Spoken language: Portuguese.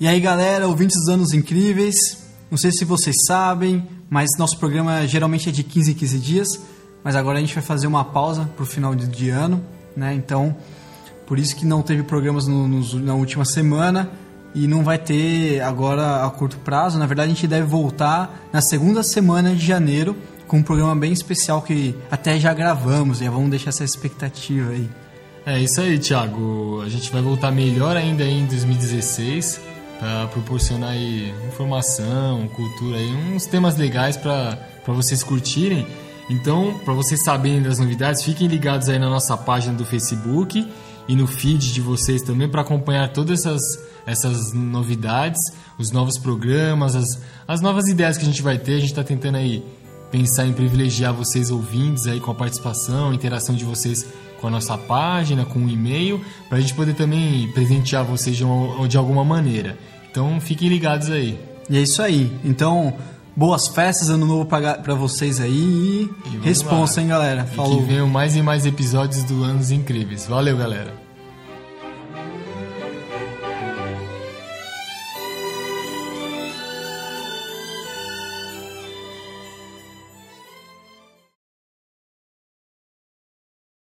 E aí, galera, ouvintes dos Anos Incríveis, não sei se vocês sabem, mas nosso programa geralmente é de 15 em 15 dias, mas agora a gente vai fazer uma pausa pro final de, de ano, né? Então, por isso que não teve programas no, no, na última semana e não vai ter agora a curto prazo. Na verdade, a gente deve voltar na segunda semana de janeiro com um programa bem especial que até já gravamos, já vamos deixar essa expectativa aí. É isso aí, Thiago. A gente vai voltar melhor ainda em 2016 para proporcionar aí informação, cultura e uns temas legais para vocês curtirem. Então, para vocês saberem das novidades, fiquem ligados aí na nossa página do Facebook e no feed de vocês também para acompanhar todas essas, essas novidades, os novos programas, as, as novas ideias que a gente vai ter. A gente está tentando aí pensar em privilegiar vocês ouvintes aí com a participação, interação de vocês com a nossa página, com o e-mail, para a gente poder também presentear vocês de, uma, de alguma maneira. Então fiquem ligados aí. E é isso aí. Então, boas festas, ano novo para vocês aí e, e responsa, hein, galera. Falou. E que venham mais e mais episódios do Anos Incríveis. Valeu, galera.